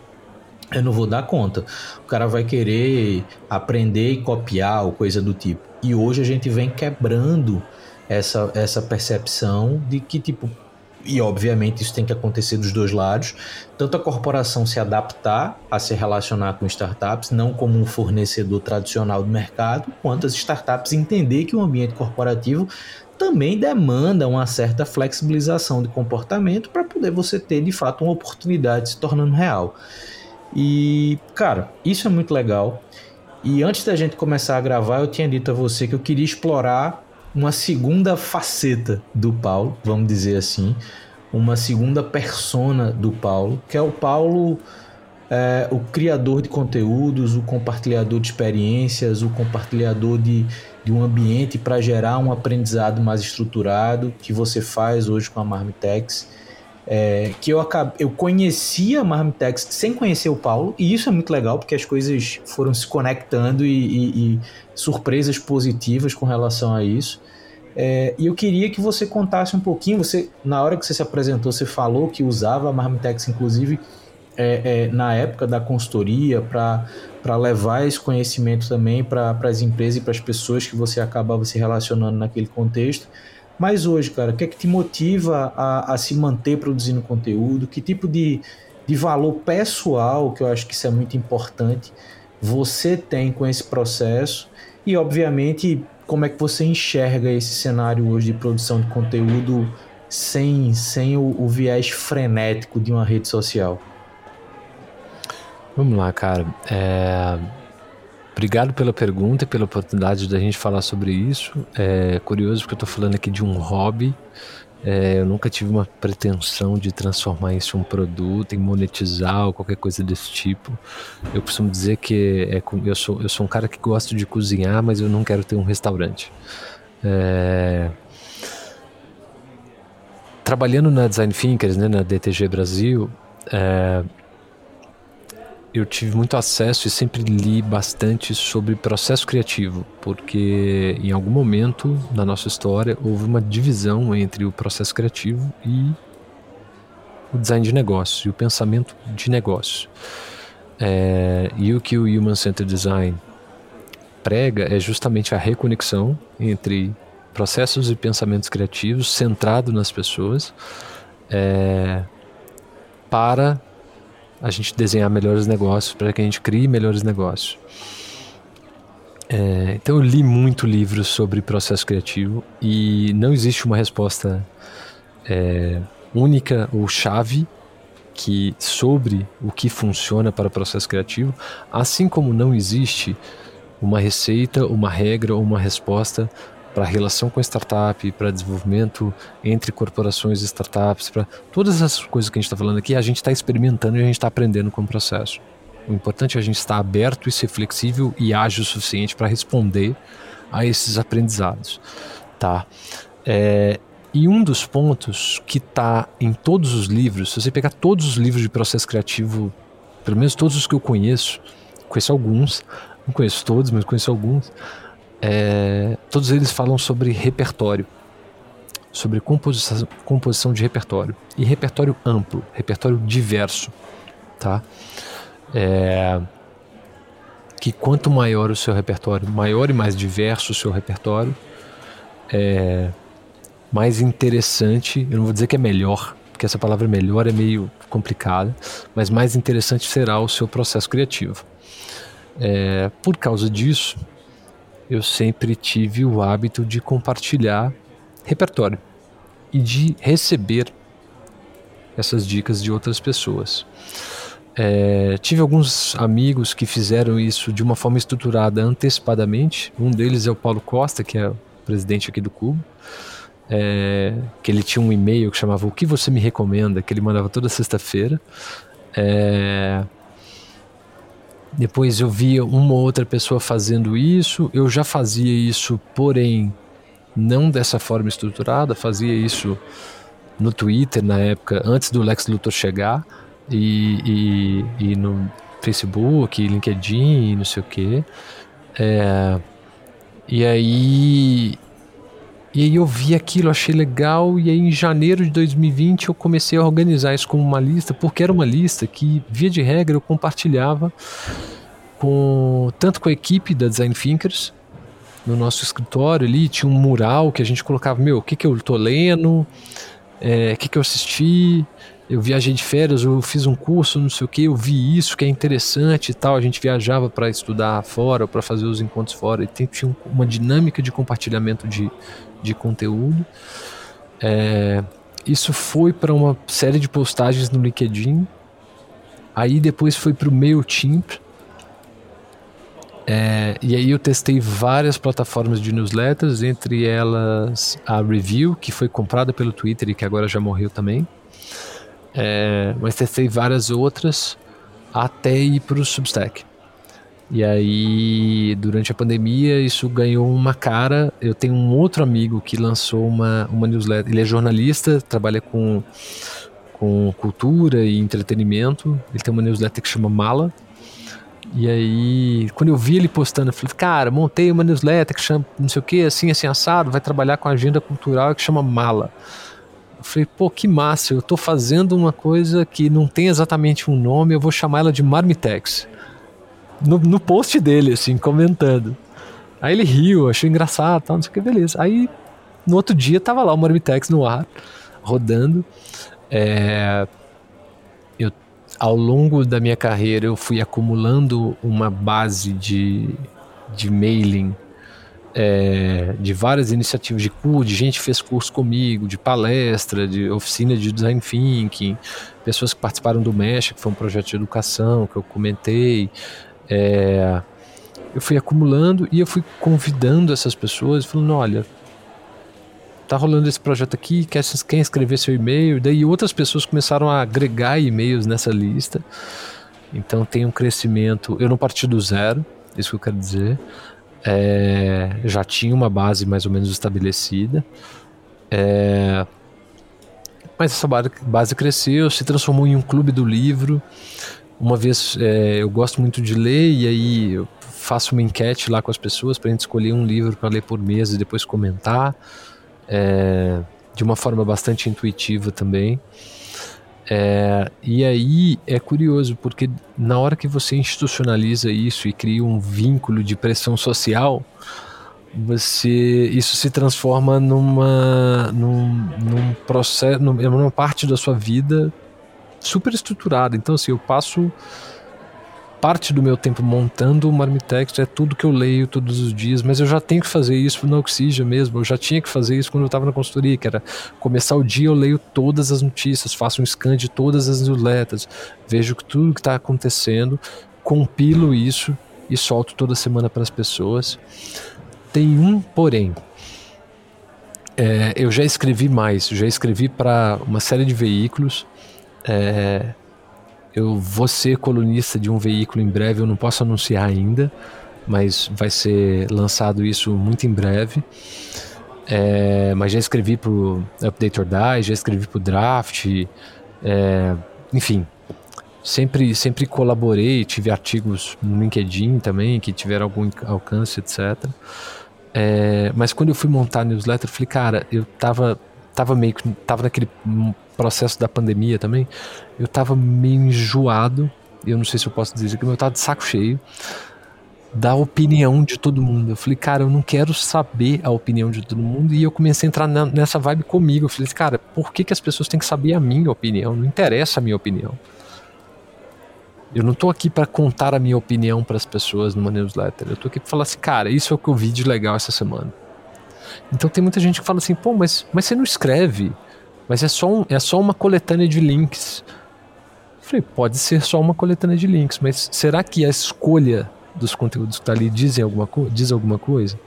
Eu não vou dar conta. O cara vai querer aprender e copiar ou coisa do tipo. E hoje a gente vem quebrando essa, essa percepção de que, tipo, e obviamente isso tem que acontecer dos dois lados, tanto a corporação se adaptar a se relacionar com startups, não como um fornecedor tradicional do mercado, quanto as startups entender que o ambiente corporativo também demanda uma certa flexibilização de comportamento para poder você ter de fato uma oportunidade se tornando real. E, cara, isso é muito legal. E antes da gente começar a gravar, eu tinha dito a você que eu queria explorar uma segunda faceta do Paulo, vamos dizer assim, uma segunda persona do Paulo, que é o Paulo, é, o criador de conteúdos, o compartilhador de experiências, o compartilhador de, de um ambiente para gerar um aprendizado mais estruturado, que você faz hoje com a Marmitex. É, que eu, acabei, eu conhecia Marmitex sem conhecer o Paulo, e isso é muito legal porque as coisas foram se conectando e, e, e surpresas positivas com relação a isso. É, e eu queria que você contasse um pouquinho. Você, na hora que você se apresentou, você falou que usava a Marmitex, inclusive, é, é, na época da consultoria, para levar esse conhecimento também para as empresas e para as pessoas que você acabava se relacionando naquele contexto. Mas hoje, cara, o que é que te motiva a, a se manter produzindo conteúdo? Que tipo de, de valor pessoal, que eu acho que isso é muito importante, você tem com esse processo? E, obviamente, como é que você enxerga esse cenário hoje de produção de conteúdo sem, sem o, o viés frenético de uma rede social? Vamos lá, cara. É... Obrigado pela pergunta e pela oportunidade da gente falar sobre isso. É curioso porque eu estou falando aqui de um hobby. É, eu nunca tive uma pretensão de transformar isso em um produto, em monetizar ou qualquer coisa desse tipo. Eu costumo dizer que é, eu, sou, eu sou um cara que gosta de cozinhar, mas eu não quero ter um restaurante. É... Trabalhando na Design Thinkers, né, na DTG Brasil, é, eu tive muito acesso e sempre li bastante sobre processo criativo, porque em algum momento na nossa história houve uma divisão entre o processo criativo e o design de negócio e o pensamento de negócio. É, e o que o Human Centered Design prega é justamente a reconexão entre processos e pensamentos criativos centrado nas pessoas é, para a gente desenhar melhores negócios, para que a gente crie melhores negócios. É, então eu li muito livros sobre processo criativo e não existe uma resposta é, única ou chave que sobre o que funciona para o processo criativo, assim como não existe uma receita, uma regra ou uma resposta para relação com startup, para desenvolvimento entre corporações e startups, para todas essas coisas que a gente está falando aqui, a gente está experimentando e a gente está aprendendo com o processo. O importante é a gente estar aberto e ser flexível e ágil o suficiente para responder a esses aprendizados, tá? É, e um dos pontos que está em todos os livros, se você pegar todos os livros de processo criativo, pelo menos todos os que eu conheço, conheço alguns, não conheço todos, mas conheço alguns, é, todos eles falam sobre repertório, sobre composição, composição de repertório e repertório amplo, repertório diverso, tá? É, que quanto maior o seu repertório, maior e mais diverso o seu repertório, é, mais interessante, eu não vou dizer que é melhor, porque essa palavra melhor é meio complicada, mas mais interessante será o seu processo criativo. É, por causa disso, eu sempre tive o hábito de compartilhar repertório e de receber essas dicas de outras pessoas. É, tive alguns amigos que fizeram isso de uma forma estruturada antecipadamente. Um deles é o Paulo Costa, que é o presidente aqui do Cubo. É, que ele tinha um e-mail que chamava O que você me recomenda, que ele mandava toda sexta-feira. É, depois eu via uma ou outra pessoa fazendo isso, eu já fazia isso, porém não dessa forma estruturada, fazia isso no Twitter na época, antes do Lex Luthor chegar, e, e, e no Facebook, LinkedIn, não sei o que. É, e aí e aí eu vi aquilo, achei legal, e aí em janeiro de 2020 eu comecei a organizar isso como uma lista, porque era uma lista que, via de regra, eu compartilhava com tanto com a equipe da Design Thinkers, no nosso escritório ali, tinha um mural que a gente colocava, meu, o que, que eu tô lendo, é, o que, que eu assisti, eu viajei de férias, eu fiz um curso, não sei o que, eu vi isso que é interessante e tal. A gente viajava para estudar fora, para fazer os encontros fora, e tinha uma dinâmica de compartilhamento de, de conteúdo. É, isso foi para uma série de postagens no LinkedIn. Aí depois foi para o MailChimp. É, e aí eu testei várias plataformas de newsletters, entre elas a Review, que foi comprada pelo Twitter e que agora já morreu também. É, mas testei várias outras até ir para o Substack. E aí, durante a pandemia, isso ganhou uma cara. Eu tenho um outro amigo que lançou uma, uma newsletter. Ele é jornalista, trabalha com, com cultura e entretenimento. Ele tem uma newsletter que chama Mala. E aí, quando eu vi ele postando, eu falei, cara, montei uma newsletter que chama não sei o que, assim, assim, assado, vai trabalhar com agenda cultural que chama Mala. Falei, pô, que massa, eu tô fazendo uma coisa que não tem exatamente um nome, eu vou chamar ela de Marmitex no, no post dele, assim, comentando. Aí ele riu, achou engraçado, tal, não sei o que, beleza. Aí no outro dia tava lá o Marmitex no ar, rodando. É, eu, ao longo da minha carreira eu fui acumulando uma base de, de mailing é, de várias iniciativas de curso, de gente que fez curso comigo, de palestra, de oficina de design thinking, pessoas que participaram do Mesh, que foi um projeto de educação que eu comentei. É, eu fui acumulando e eu fui convidando essas pessoas, falando, olha, tá rolando esse projeto aqui, quer, quer escrever seu e-mail? Daí outras pessoas começaram a agregar e-mails nessa lista. Então tem um crescimento, eu não parti do zero, isso que eu quero dizer. É, já tinha uma base mais ou menos estabelecida. É, mas essa base cresceu, se transformou em um clube do livro. Uma vez é, eu gosto muito de ler e aí eu faço uma enquete lá com as pessoas para a gente escolher um livro para ler por mês e depois comentar. É, de uma forma bastante intuitiva também. É, e aí é curioso, porque na hora que você institucionaliza isso e cria um vínculo de pressão social, você isso se transforma numa num, num processo numa parte da sua vida super estruturada. Então assim eu passo parte do meu tempo montando o Marmitex é tudo que eu leio todos os dias, mas eu já tenho que fazer isso no Oxygen mesmo, eu já tinha que fazer isso quando eu estava na consultoria, que era começar o dia eu leio todas as notícias, faço um scan de todas as newsletters, vejo tudo que está acontecendo, compilo isso e solto toda semana para as pessoas. Tem um porém. É, eu já escrevi mais, já escrevi para uma série de veículos. É, eu vou ser colunista de um veículo em breve, eu não posso anunciar ainda, mas vai ser lançado isso muito em breve. É, mas já escrevi para o Update or Die, já escrevi para o Draft, é, enfim, sempre, sempre colaborei, tive artigos no LinkedIn também que tiveram algum alcance, etc. É, mas quando eu fui montar a newsletter, eu falei, cara, eu tava, tava meio que tava naquele processo da pandemia também, eu tava meio enjoado, eu não sei se eu posso dizer que eu tava de saco cheio da opinião de todo mundo. Eu falei, cara, eu não quero saber a opinião de todo mundo. E eu comecei a entrar na, nessa vibe comigo. Eu falei, cara, por que, que as pessoas têm que saber a minha opinião? Não interessa a minha opinião. Eu não tô aqui para contar a minha opinião para as pessoas numa newsletter. Eu tô aqui para falar assim, cara, isso é o que eu vi de legal essa semana. Então tem muita gente que fala assim, pô, mas, mas você não escreve mas é só, um, é só uma coletânea de links. Eu falei, pode ser só uma coletânea de links, mas será que a escolha dos conteúdos que está ali dizem alguma diz alguma coisa?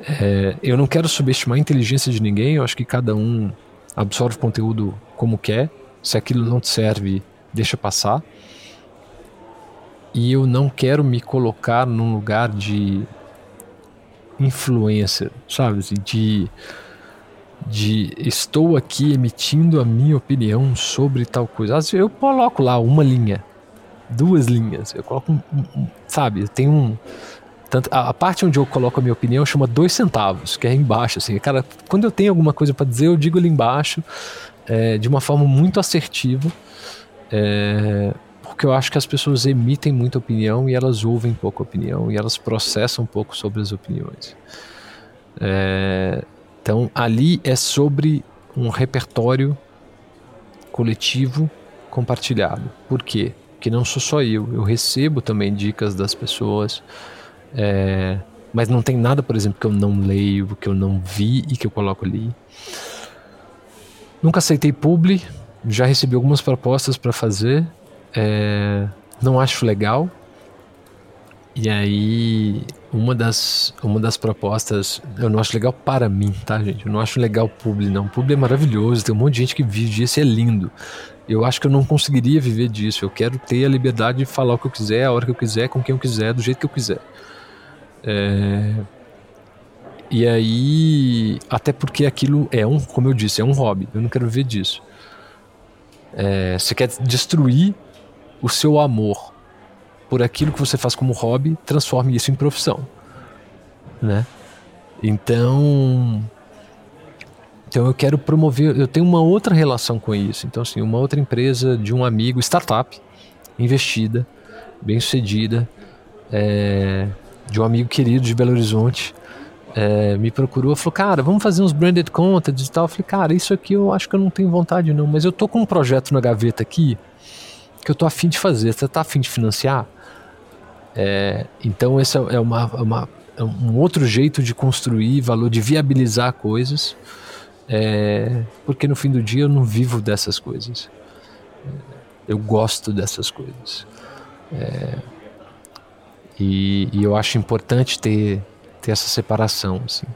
É, eu não quero subestimar a inteligência de ninguém, eu acho que cada um absorve conteúdo como quer. Se aquilo não te serve, deixa passar. E eu não quero me colocar num lugar de influencer, sabe? Assim, de de estou aqui emitindo a minha opinião sobre tal coisa. Eu coloco lá uma linha, duas linhas, eu coloco um, um sabe, tem um tanto, a, a, parte onde eu coloco a minha opinião chama dois centavos, que é embaixo, assim, cara, quando eu tenho alguma coisa para dizer, eu digo ali embaixo, é, de uma forma muito assertiva, é, porque eu acho que as pessoas emitem muita opinião e elas ouvem pouca opinião e elas processam um pouco sobre as opiniões. É, então ali é sobre um repertório coletivo compartilhado. Por quê? Porque não sou só eu, eu recebo também dicas das pessoas, é, mas não tem nada, por exemplo, que eu não leio, que eu não vi e que eu coloco ali. Nunca aceitei publi, já recebi algumas propostas para fazer, é, não acho legal, e aí, uma das, uma das propostas, eu não acho legal para mim, tá, gente? Eu não acho legal publi, não. Publi é maravilhoso, tem um monte de gente que vive disso e é lindo. Eu acho que eu não conseguiria viver disso. Eu quero ter a liberdade de falar o que eu quiser, a hora que eu quiser, com quem eu quiser, do jeito que eu quiser. É... E aí, até porque aquilo é um, como eu disse, é um hobby. Eu não quero viver disso. É... Você quer destruir o seu amor por aquilo que você faz como hobby, transforme isso em profissão, né? Então, então eu quero promover, eu tenho uma outra relação com isso. Então assim, uma outra empresa de um amigo, startup, investida, bem sucedida, é, de um amigo querido de Belo Horizonte, é, me procurou falou, cara, vamos fazer uns branded content e tal. Eu falei, cara, isso aqui eu acho que eu não tenho vontade não, mas eu tô com um projeto na gaveta aqui que eu tô afim de fazer. Você tá afim de financiar? É, então essa é uma, uma um outro jeito de construir valor, de viabilizar coisas, é, porque no fim do dia eu não vivo dessas coisas. Eu gosto dessas coisas. É, e, e, eu acho importante ter, ter essa separação. Assim.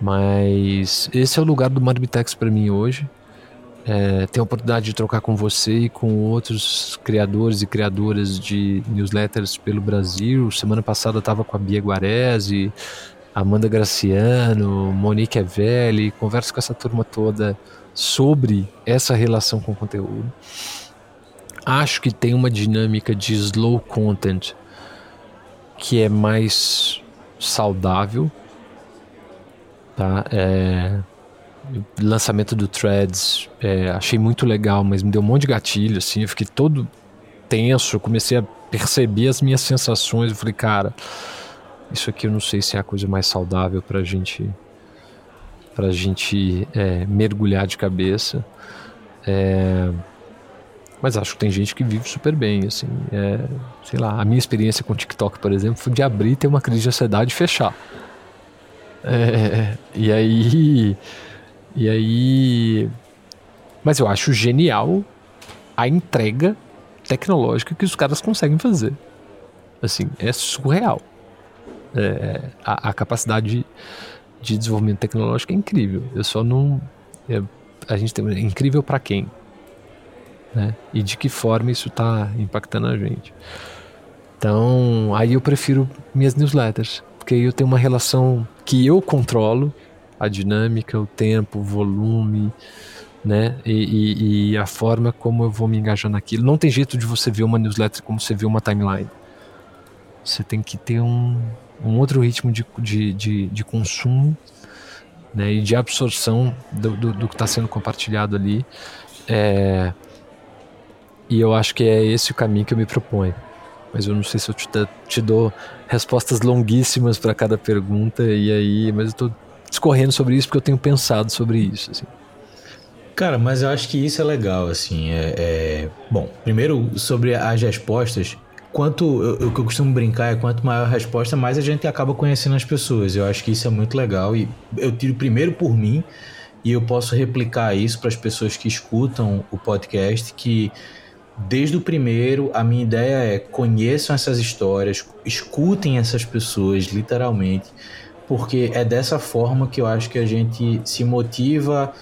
Mas esse é o lugar do Marbitex para mim hoje. É, ter a oportunidade de trocar com você e com outros criadores e criadoras de newsletters pelo Brasil. Semana passada estava com a Bia Guarese, Amanda Graciano, Monique Evelli, converso com essa turma toda sobre essa relação com o conteúdo. Acho que tem uma dinâmica de slow content que é mais saudável, tá? É, lançamento do Threads, é, achei muito legal, mas me deu um monte de gatilho, assim, eu fiquei todo tenso, comecei a perceber as minhas sensações, eu falei, cara, isso aqui eu não sei se é a coisa mais saudável pra gente pra gente é, mergulhar de cabeça. É, mas acho que tem gente que vive super bem, assim. É, sei lá, a minha experiência com o TikTok, por exemplo, foi de abrir, ter uma crise de ansiedade e fechar. É, e aí. E aí. Mas eu acho genial a entrega tecnológica que os caras conseguem fazer. Assim, é surreal. É, a, a, capacidade de, de, desenvolvimento tecnológico é incrível. Eu só não. É, a gente tem. É incrível para quem? Né? E de que forma isso está impactando a gente. Então, aí eu prefiro minhas newsletters, porque aí eu tenho uma relação que eu controlo a dinâmica, o tempo, o volume, né? E, e, e, a forma como eu vou me engajar naquilo. Não tem jeito de você ver uma newsletter como você vê uma timeline. Você tem que ter um, um outro ritmo de, de, de, de consumo né? e de absorção do, do, do que está sendo compartilhado ali. É, e eu acho que é esse o caminho que eu me proponho. Mas eu não sei se eu te, te dou respostas longuíssimas para cada pergunta, e aí, mas eu estou discorrendo sobre isso porque eu tenho pensado sobre isso. Assim. Cara, mas eu acho que isso é legal, assim. É, é... Bom, primeiro sobre as respostas. Quanto o que eu costumo brincar é quanto maior a resposta, mais a gente acaba conhecendo as pessoas. Eu acho que isso é muito legal e eu tiro primeiro por mim e eu posso replicar isso para as pessoas que escutam o podcast que Desde o primeiro, a minha ideia é conheçam essas histórias, escutem essas pessoas, literalmente, porque é dessa forma que eu acho que a gente se motiva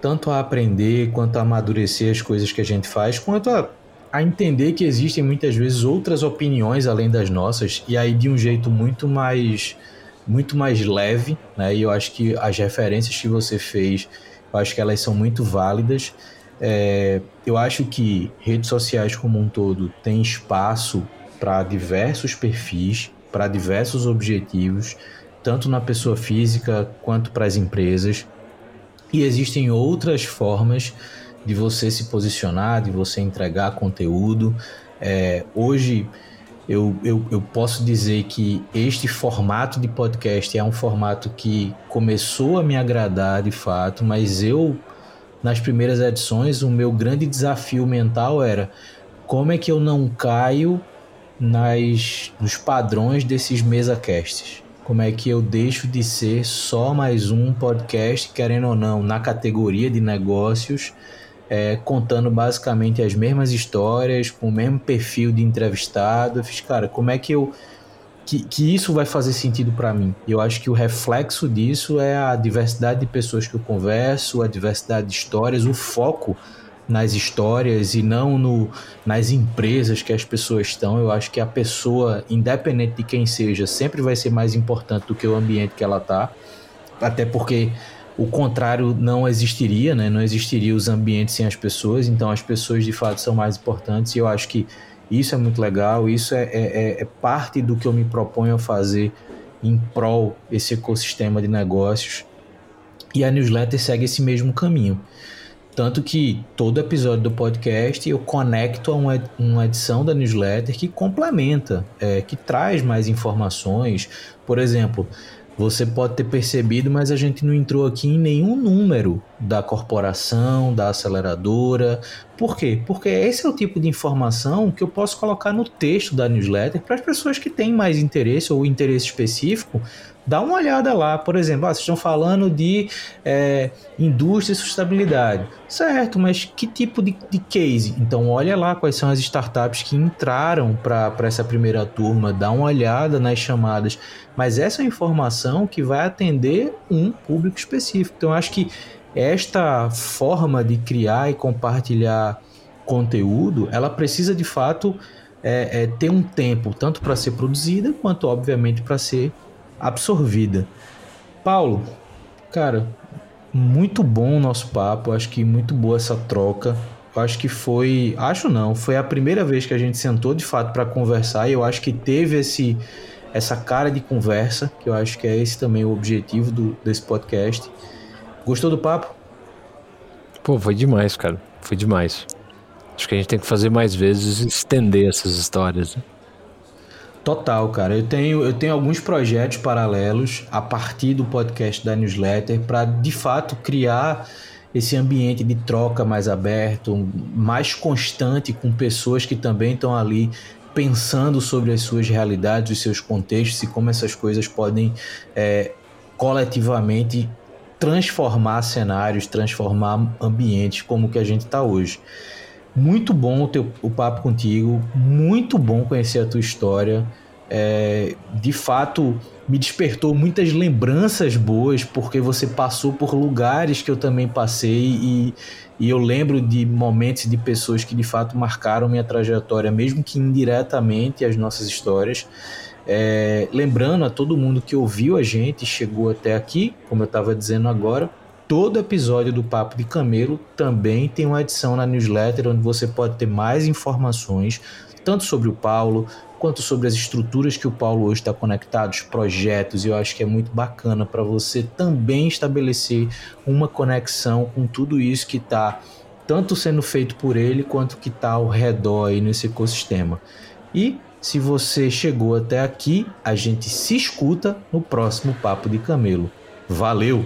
tanto a aprender quanto a amadurecer as coisas que a gente faz, quanto a, a entender que existem muitas vezes outras opiniões além das nossas, e aí de um jeito muito mais muito mais leve, né? E eu acho que as referências que você fez, eu acho que elas são muito válidas. É, eu acho que redes sociais como um todo têm espaço para diversos perfis, para diversos objetivos, tanto na pessoa física quanto para as empresas. E existem outras formas de você se posicionar, de você entregar conteúdo. É, hoje eu, eu, eu posso dizer que este formato de podcast é um formato que começou a me agradar de fato, mas eu nas primeiras edições, o meu grande desafio mental era como é que eu não caio nas nos padrões desses mesa casts? Como é que eu deixo de ser só mais um podcast, querendo ou não, na categoria de negócios, é, contando basicamente as mesmas histórias, com o mesmo perfil de entrevistado? Eu fiz, cara, como é que eu que, que isso vai fazer sentido para mim. Eu acho que o reflexo disso é a diversidade de pessoas que eu converso, a diversidade de histórias, o foco nas histórias e não no, nas empresas que as pessoas estão. Eu acho que a pessoa, independente de quem seja, sempre vai ser mais importante do que o ambiente que ela está. Até porque o contrário não existiria, né? Não existiria os ambientes sem as pessoas. Então as pessoas de fato são mais importantes. E eu acho que isso é muito legal, isso é, é, é, é parte do que eu me proponho a fazer em prol esse ecossistema de negócios. E a newsletter segue esse mesmo caminho. Tanto que todo episódio do podcast eu conecto a uma, edição da newsletter que complementa, é, que traz mais informações. Por exemplo, você pode ter percebido, mas a gente não entrou aqui em nenhum número da corporação, da aceleradora. Por quê? Porque esse é o tipo de informação que eu posso colocar no texto da newsletter para as pessoas que têm mais interesse ou interesse específico dá uma olhada lá, por exemplo, ah, vocês estão falando de é, indústria e sustentabilidade. Certo, mas que tipo de, de, case? Então, olha lá quais são as startups que entraram para essa primeira turma, dá uma olhada nas chamadas. Mas essa é informação que vai atender um público específico. Então, acho que esta forma de criar e compartilhar conteúdo, ela precisa de fato é, é, ter um tempo, tanto para ser produzida, quanto, obviamente, para ser absorvida. Paulo, cara, muito bom o nosso papo, acho que muito boa essa troca. Acho que foi, acho não, foi a primeira vez que a gente sentou de fato para conversar e eu acho que teve esse essa cara de conversa, que eu acho que é esse também o objetivo do, desse podcast. Gostou do papo? Pô, foi demais, cara. Foi demais. Acho que a gente tem que fazer mais vezes estender essas histórias. Né? Total, cara. Eu tenho, eu tenho alguns projetos paralelos a partir do podcast da newsletter para de fato criar esse ambiente de troca mais aberto, mais constante com pessoas que também estão ali pensando sobre as suas realidades, os seus contextos e como essas coisas podem é, coletivamente transformar cenários, transformar ambientes como o que a gente está hoje. Muito bom o, teu, o papo contigo, muito bom conhecer a tua história. É, de fato, me despertou muitas lembranças boas, porque você passou por lugares que eu também passei e, e eu lembro de momentos de pessoas que de fato marcaram minha trajetória, mesmo que indiretamente, as nossas histórias. É, lembrando a todo mundo que ouviu a gente chegou até aqui, como eu estava dizendo agora, todo episódio do Papo de Camelo também tem uma edição na newsletter onde você pode ter mais informações, tanto sobre o Paulo, quanto sobre as estruturas que o Paulo hoje está conectado, os projetos, e eu acho que é muito bacana para você também estabelecer uma conexão com tudo isso que está tanto sendo feito por ele quanto que está ao redor aí nesse ecossistema. E se você chegou até aqui, a gente se escuta no próximo Papo de Camelo. Valeu!